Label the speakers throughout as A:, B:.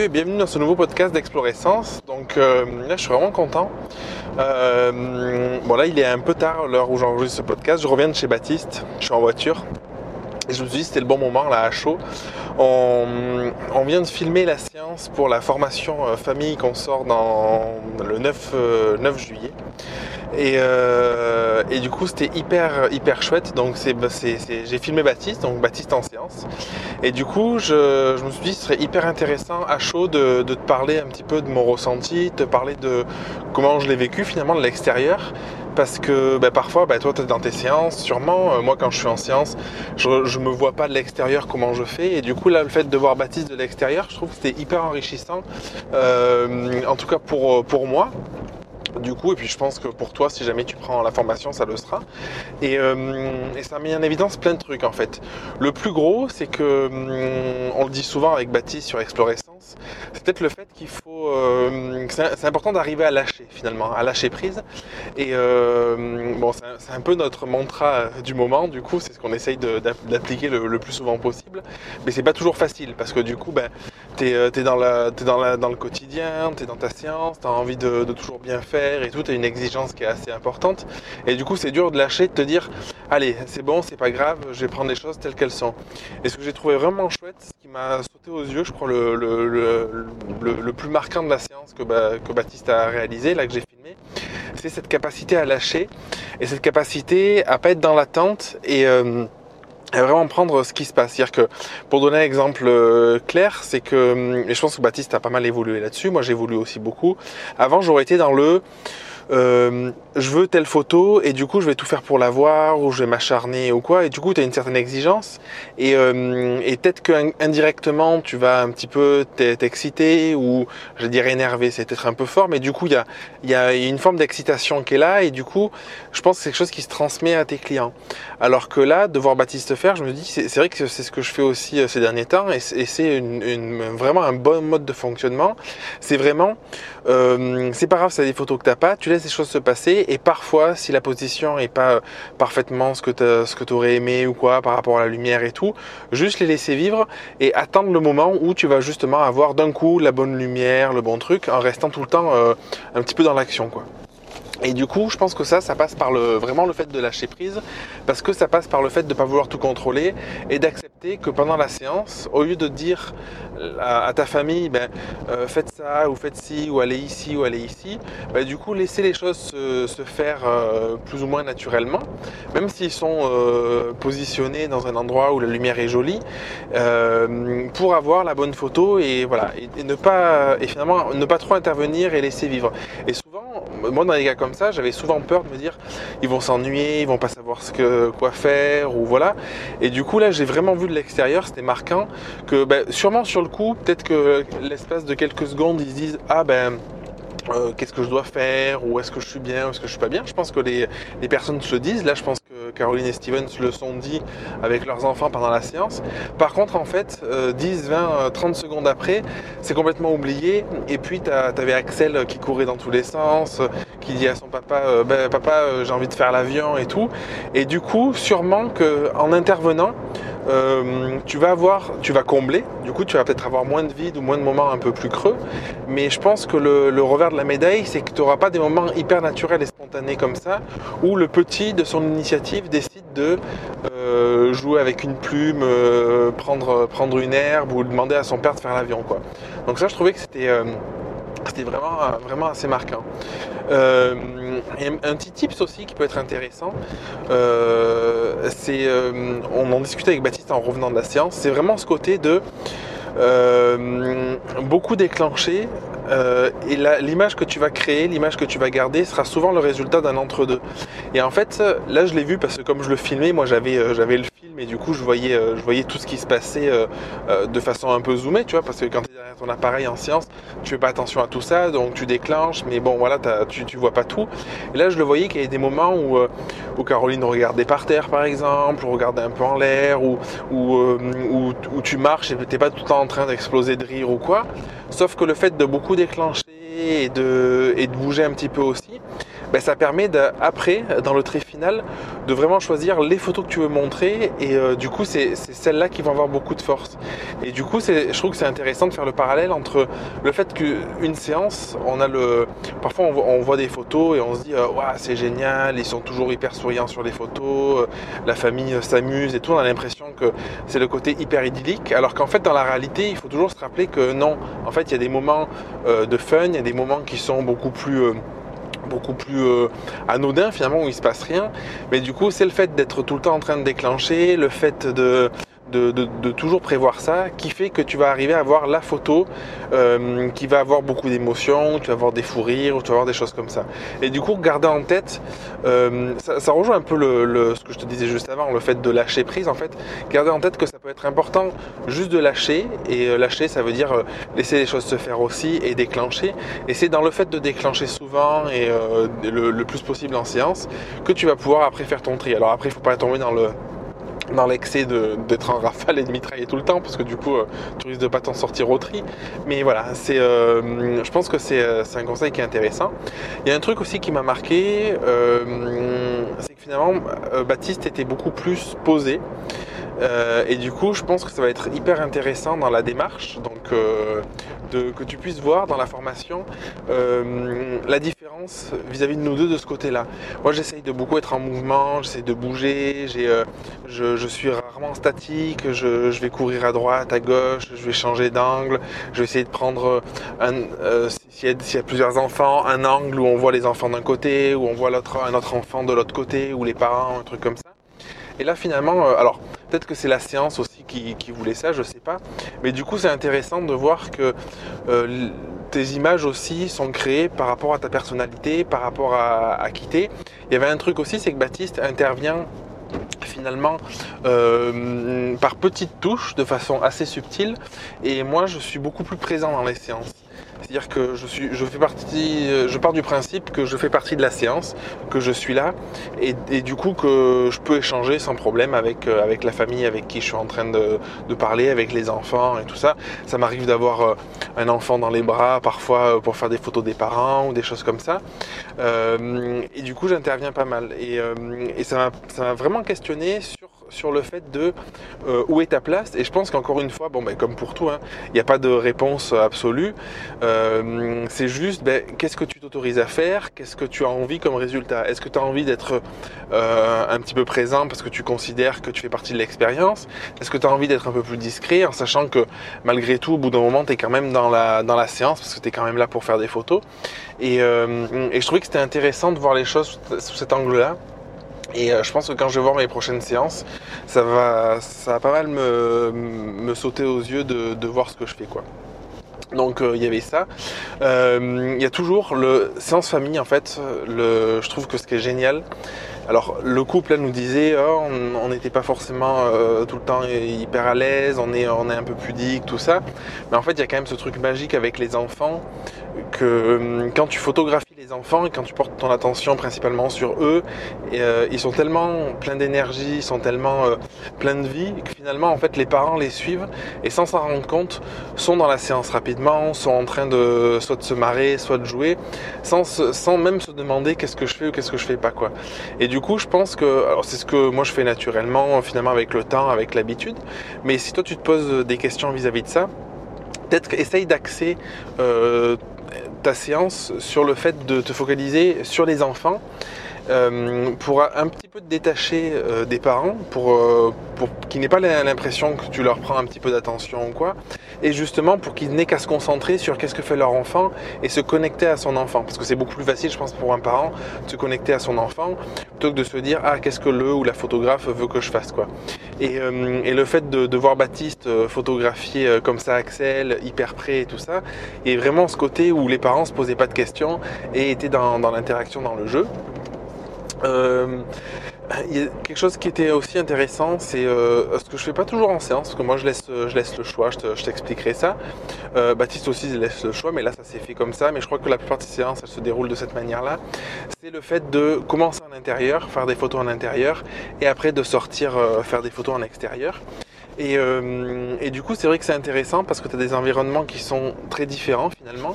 A: et bienvenue dans ce nouveau podcast d'Explorescence. Donc euh, là, je suis vraiment content. Euh, bon là, il est un peu tard l'heure où j'enregistre ce podcast. Je reviens de chez Baptiste. Je suis en voiture. Je me suis dit c'était le bon moment là à chaud. On, vient de filmer la séance pour la formation euh, famille qu'on sort dans le 9, 9 juillet. Et, euh, et, du coup, c'était hyper, hyper chouette. Donc, c'est, j'ai filmé Baptiste, donc Baptiste en séance. Et du coup, je, me suis dit, ce serait hyper intéressant à chaud de, de, te parler un petit peu de mon ressenti, de te parler de comment je l'ai vécu finalement de l'extérieur. Parce que bah, parfois, bah, toi, tu es dans tes séances, sûrement. Euh, moi, quand je suis en séance, je ne me vois pas de l'extérieur comment je fais. Et du coup, là, le fait de voir Baptiste de l'extérieur, je trouve que c'était hyper enrichissant. Euh, en tout cas, pour, pour moi du coup, et puis je pense que pour toi, si jamais tu prends la formation, ça le sera. Et, euh, et ça met en évidence plein de trucs en fait. Le plus gros, c'est que, hum, on le dit souvent avec Baptiste sur Explorescence, c'est peut-être le fait qu'il faut. Euh, c'est important d'arriver à lâcher finalement, à lâcher prise. Et euh, bon, c'est un peu notre mantra du moment, du coup, c'est ce qu'on essaye d'appliquer le, le, plus souvent possible. Mais c'est pas toujours facile parce que du coup, ben, t'es la, es dans, le quotidien, t'es dans ta séance, t'as envie de, de toujours bien faire et tout, tu une exigence qui est assez importante. Et du coup, c'est dur de lâcher, de te dire, allez, c'est bon, c'est pas grave, je vais prendre les choses telles qu'elles sont. Et ce que j'ai trouvé vraiment chouette, ce qui m'a sauté aux yeux, je crois, le, le, le, le, plus marquant de la séance que, que Baptiste a réalisé, là que j'ai filmé, c'est cette capacité à lâcher et cette capacité à pas être dans l'attente et euh, à vraiment prendre ce qui se passe. C'est-à-dire que, pour donner un exemple euh, clair, c'est que, et je pense que Baptiste a pas mal évolué là-dessus, moi j'évolue aussi beaucoup. Avant, j'aurais été dans le, euh, je veux telle photo et du coup je vais tout faire pour l'avoir ou je vais m'acharner ou quoi. Et du coup tu as une certaine exigence. Et, euh, et peut-être que indirectement tu vas un petit peu t'exciter ou je dirais énerver. C'est peut-être un peu fort mais du coup il y a, y a une forme d'excitation qui est là et du coup je pense que c'est quelque chose qui se transmet à tes clients. Alors que là de voir Baptiste faire je me dis c'est vrai que c'est ce que je fais aussi euh, ces derniers temps et, c'est vraiment un bon mode de fonctionnement. C'est vraiment euh, c'est pas grave c'est des photos que t'as pas tu laisses ces choses se passer et parfois si la position est pas euh, parfaitement ce que ce que tu aurais aimé ou quoi par rapport à la lumière et tout, juste les laisser vivre et attendre le moment où tu vas justement avoir d'un coup la bonne lumière, le bon truc en restant tout le temps euh, un petit peu dans l'action quoi. Et du coup, je pense que ça, ça passe par le, vraiment le fait de lâcher prise, parce que ça passe par le fait de ne pas vouloir tout contrôler et d'accepter que pendant la séance, au lieu de dire à, ta famille, ben, euh, faites ça ou faites ci ou allez ici ou allez ici, ben, du coup, laisser les choses se, se faire euh, plus ou moins naturellement, même s'ils sont euh, positionnés dans un endroit où la lumière est jolie, euh, pour avoir la bonne photo et voilà, et, ne pas, et finalement, ne pas trop intervenir et laisser vivre. Moi, dans les cas comme ça, j'avais souvent peur de me dire ils vont s'ennuyer, ils vont pas savoir ce que quoi faire ou voilà. Et du coup là, j'ai vraiment vu de l'extérieur, c'était marquant que ben, sûrement sur le coup, peut-être que l'espace de quelques secondes, ils se disent ah ben euh, qu'est-ce que je dois faire, ou est-ce que je suis bien, ou est-ce que je suis pas bien. Je pense que les, les personnes se disent. Là, je pense Caroline et Steven se le sont dit avec leurs enfants pendant la séance. Par contre, en fait, 10, 20, 30 secondes après, c'est complètement oublié. Et puis, tu avais Axel qui courait dans tous les sens, qui dit à son papa, euh, ben, papa, euh, j'ai envie de faire l'avion et tout. Et du coup, sûrement qu'en intervenant, euh, tu vas avoir, tu vas combler. Du coup, tu vas peut-être avoir moins de vide ou moins de moments un peu plus creux. Mais je pense que le, revers de la médaille, c'est que tu n'auras pas des moments hyper naturels spontanés comme ça, où le petit, de son initiative, décide de euh, jouer avec une plume, euh, prendre, prendre une herbe ou demander à son père de faire l'avion. Quoi. Donc ça, je trouvais que c'était euh, c'était vraiment, vraiment assez marquant. Euh, un petit tips aussi qui peut être intéressant, c'est, on en discutait avec Baptiste en revenant de la séance, c'est vraiment ce côté de beaucoup déclencher euh, et l'image que tu vas créer, l'image que tu vas garder sera souvent le résultat d'un entre-deux. Et en fait, là je l'ai vu parce que comme je le filmais, moi j'avais euh, j'avais le film et du coup je voyais, euh, je voyais tout ce qui se passait euh, de façon un peu zoomée, tu vois, parce que quand ton appareil en science, tu fais pas attention à tout ça, donc tu déclenches, mais bon voilà, tu, tu vois pas tout. Et là je le voyais qu'il y avait des moments où, où Caroline regardait par terre par exemple, ou regardait un peu en l'air, ou où, où, tu marches et t'es pas tout le temps en train d'exploser de rire ou quoi. Sauf que le fait de beaucoup déclencher et de bouger un petit peu aussi, ben, ça permet après, dans le trait final, de vraiment choisir les photos que tu veux montrer et euh, du coup c'est celles-là qui vont avoir beaucoup de force. Et du coup je trouve que c'est intéressant de faire le parallèle entre le fait qu'une séance, on a le, parfois on voit, des photos et on se dit euh, c'est génial, ils sont toujours hyper souriants sur les photos, euh, la famille s'amuse et tout, on a l'impression que c'est le côté hyper idyllique, alors qu'en fait dans la réalité il faut toujours se rappeler que non, en fait il y a des moments de fun, il y a des moments qui sont beaucoup plus beaucoup plus euh, anodin finalement où il se passe rien. Mais du coup c'est le fait d'être tout le temps en train de déclencher le fait de de, toujours prévoir ça, qui fait que tu vas arriver à avoir la photo euh, qui va avoir beaucoup d'émotions, tu vas avoir des fous rires, tu vas avoir des choses comme ça. Et du coup, garder en tête, euh, ça, rejoint un peu le, ce que je te disais juste avant, le fait de lâcher prise en fait. Garder en tête que ça peut être important juste de lâcher, et euh, lâcher ça veut dire laisser les choses se faire aussi et déclencher. Et c'est dans le fait de déclencher souvent et le, plus possible en séance que tu vas pouvoir après faire ton tri. Alors après, il faut pas tomber dans le dans l'excès d'être en rafale et de mitrailler tout le temps parce que du coup euh, tu risques de pas t'en sortir au tri. Mais voilà c'est euh, je pense que euh, c'est un conseil qui est intéressant. Il y a un truc aussi qui m'a marqué c'est que finalement Baptiste était beaucoup plus posé et du coup je pense que ça va être hyper intéressant dans la démarche donc que tu puisses voir dans la formation la différence vis-à-vis de nous deux de ce côté-là. Moi, j'essaye de beaucoup être en mouvement, j'essaie de bouger, euh, je, suis rarement statique, je, vais courir à droite, à gauche, je vais changer d'angle, je vais essayer de prendre, euh, s'il y, a plusieurs enfants, un angle où on voit les enfants d'un côté, où on voit un autre enfant de l'autre côté, ou les parents, un truc comme ça. Et là, finalement, euh, alors peut-être que c'est la séance aussi qui, voulait ça, je sais pas. Mais du coup, c'est intéressant de voir que tes images aussi sont créées par rapport à ta personnalité, par rapport à, à qui t'es. Il y avait un truc aussi, c'est que Baptiste intervient finalement euh, par petites touches de façon assez subtile et moi je suis beaucoup plus présent dans les séances. C'est-à-dire que je suis, je fais partie, je pars du principe que je fais partie de la séance, que je suis là, et, du coup que je peux échanger sans problème avec euh, avec la famille avec qui je suis en train de, parler, avec les enfants et tout ça. Ça m'arrive d'avoir euh, un enfant dans les bras parfois euh, pour faire des photos des parents ou des choses comme ça. et du coup j'interviens pas mal et, et ça m'a vraiment questionné sur le fait de euh, où est ta place. Et je pense qu'encore une fois, bon, ben, comme pour tout, hein, il n'y a pas de réponse absolue. Euh, c'est juste, ben, qu'est-ce que tu t'autorises à faire? Qu'est-ce que tu as envie comme résultat? Est-ce que tu as envie d'être euh, un petit peu présent parce que tu considères que tu fais partie de l'expérience? Est-ce que tu as envie d'être un peu plus discret en sachant que malgré tout, au bout d'un moment, tu es quand même dans la, séance parce que tu es quand même là pour faire des photos? Et, et je trouvais que c'était intéressant de voir les choses sous cet angle-là. Et euh, je pense que quand je vais voir mes prochaines séances, ça va, ça va pas mal me, me sauter aux yeux de, de, voir ce que je fais quoi. Donc euh, il y avait ça. Euh, il y a toujours le séance famille en fait. Le, je trouve que ce qui est génial. Alors le couple là nous disait oh, on n'était pas forcément tout le temps hyper à l'aise, on est, on est un peu pudique, tout ça. Mais en fait il y a quand même ce truc magique avec les enfants que quand tu photographies les quand tu portes ton attention principalement sur eux, euh, ils sont tellement pleins d'énergie, ils sont tellement euh, pleins de vie que finalement en fait les parents les suivent et sans s'en rendre compte sont dans la séance rapidement, sont en train de soit de se marrer, soit de jouer, sans, sans même se demander qu'est-ce que je fais ou qu'est-ce que je fais pas quoi. Et du coup je pense que alors c'est ce que moi je fais naturellement finalement avec le temps, avec l'habitude, mais si toi tu te poses des questions vis-à-vis de ça, peut-être essaye d'axer euh, ta séance sur le fait de te focaliser sur les enfants euh, pour un petit peu te détacher euh, des parents, pour, euh, pour qu'ils n'aient pas l'impression que tu leur prends un petit peu d'attention ou quoi, et justement pour qu'ils n'aient qu'à se concentrer sur qu'est-ce que fait leur enfant et se connecter à son enfant, parce que c'est beaucoup plus facile, je pense, pour un parent de se connecter à son enfant plutôt que de se dire ah qu'est-ce que le ou la photographe veut que je fasse quoi. Et, et le fait de, voir Baptiste photographier comme ça Axel, hyper près et tout ça, et vraiment ce côté où les parents se posaient pas de questions et étaient dans, l'interaction dans le jeu. Euh, il y a quelque chose qui était aussi intéressant, c'est euh, ce que je fais pas toujours en séance, parce que moi je laisse, je laisse le choix, je t'expliquerai ça. Euh, Baptiste aussi laisse le choix, mais là ça s'est fait comme ça, mais je crois que la plupart des séances elles se déroulent de cette manière-là. C'est le fait de commencer en intérieur, faire des photos en intérieur, et après de sortir faire des photos en extérieur. Et, euh, du coup, c'est vrai que c'est intéressant parce que tu as des environnements qui sont très différents finalement,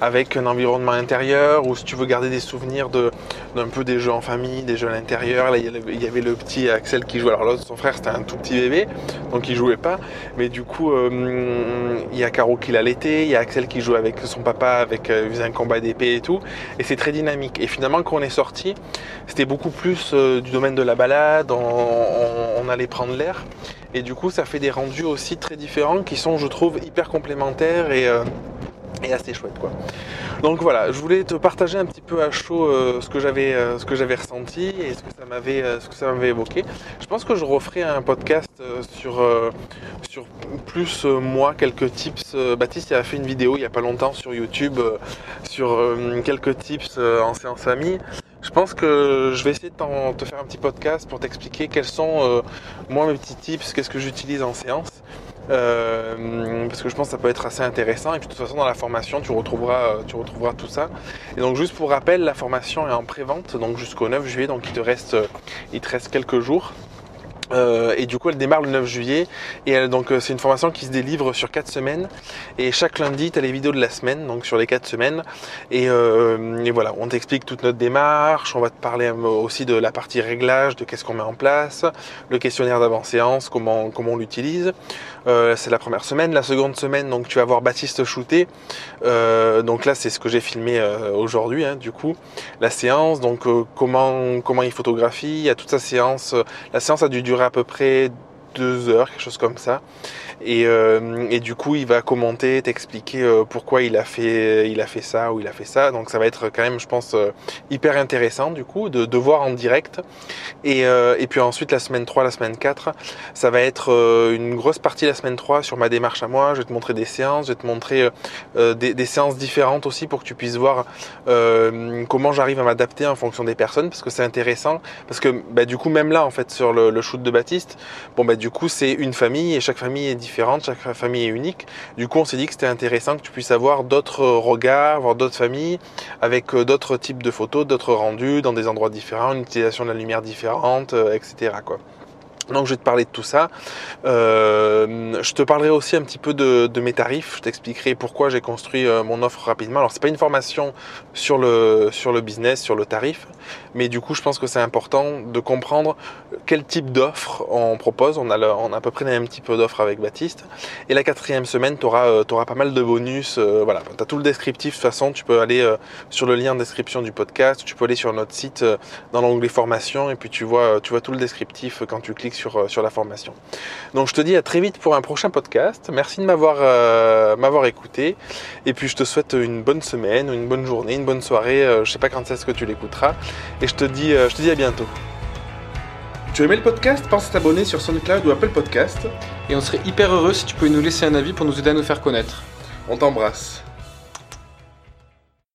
A: avec un environnement intérieur où si tu veux garder des souvenirs d'un peu des jeux en famille, des jeux à l'intérieur, là il y avait le petit Axel qui jouait, alors là son frère c'était un tout petit bébé, donc il jouait pas, mais du coup euh, il y a Caro qui l'allaitait, il y a Axel qui jouait avec son papa, avec euh, faisait un combat d'épée et tout, et c'est très dynamique. Et finalement quand on est sorti, c'était beaucoup plus du domaine de la balade, on, on allait prendre l'air. Et du coup, ça fait des rendus aussi très différents qui sont, je trouve, hyper complémentaires et, euh, assez chouettes. Quoi. Donc voilà, je voulais te partager un petit peu à chaud euh, ce que j'avais euh, ce que j'avais ressenti et ce que ça m'avait ce que ça m'avait évoqué. Je pense que je referai un podcast sur sur plus moi quelques tips. Baptiste a fait une vidéo il y a pas longtemps sur YouTube sur quelques tips en séance famille. Je pense que je vais essayer de te faire un petit podcast pour t'expliquer quels sont euh, moi mes petits tips, qu'est-ce que j'utilise en séance. Euh, parce que je pense que ça peut être assez intéressant. Et puis de toute façon dans la formation tu retrouveras, retrouveras tout ça. Et donc juste pour rappel la formation est en pré-vente donc jusqu'au 9 juillet. Donc il te reste quelques jours euh, et du coup, elle démarre le 9 juillet. Et donc, euh, c'est une formation qui se délivre sur 4 semaines. Et chaque lundi, tu as les vidéos de la semaine, donc sur les 4 semaines. Euh, et, voilà, on t'explique toute notre démarche. On va te parler aussi de la partie réglage, de qu'est-ce qu'on met en place, le questionnaire d'avant-séance, comment, comment on l'utilise. C'est la première semaine. La seconde semaine, donc tu vas voir Baptiste shooter. donc là, c'est ce que j'ai filmé aujourd'hui, hein, du coup. La séance, donc comment, comment il photographie. Il y a toute sa séance. La séance a dû durer à peu près deux heures, quelque chose comme ça. Euh, et, du coup, il va commenter, t'expliquer euh, pourquoi il a fait, il a fait ça ou il a fait ça. Donc, ça va être quand même, je pense, euh, hyper intéressant du coup de, de voir en direct. Et, et, puis ensuite, la semaine 3, la semaine 4, ça va être une grosse partie la semaine 3 sur ma démarche à moi. Je vais te montrer des séances, je vais te montrer des, séances différentes aussi pour que tu puisses voir comment j'arrive à m'adapter en fonction des personnes parce que c'est intéressant. Parce que bah, du coup, même là, en fait, sur le, le shoot de Baptiste, bon, bah, du coup, c'est une famille et chaque famille est différente chaque famille est unique. Du coup, on s'est dit que c'était intéressant que tu puisses avoir d'autres regards, voir d'autres familles, avec euh, d'autres types de photos, d'autres rendus, dans des endroits différents, une utilisation de la lumière différente, euh, etc. Donc je vais te parler de tout ça. Euh, je te parlerai aussi un petit peu de, mes tarifs. Je t'expliquerai pourquoi j'ai construit euh, mon offre rapidement. Alors c'est pas une formation sur le sur le business, sur le tarif, mais du coup je pense que c'est important de comprendre quel type d'offre on propose. On a on a à peu près le même type d'offre avec Baptiste. Et la quatrième semaine, tu auras, euh, pas mal de bonus. voilà, tu as tout le descriptif. De toute façon, tu peux aller sur le lien de description du podcast. Tu peux aller sur notre site dans l'onglet formation et puis tu vois tu vois tout le descriptif quand tu cliques sur, euh, sur la formation. Donc je te dis à très vite pour un prochain podcast. Merci de m'avoir euh, m'avoir écouté. Et puis je te souhaite une bonne semaine, une bonne journée, une bonne soirée. Euh, je sais pas quand c'est ce que tu l'écouteras. Et je te dis, je te dis à bientôt.
B: Tu aimé le podcast? Pense à t'abonner sur SoundCloud ou Apple Podcast.
C: Et on serait hyper heureux si tu pouvais nous laisser un avis pour nous aider à nous faire connaître.
B: On t'embrasse.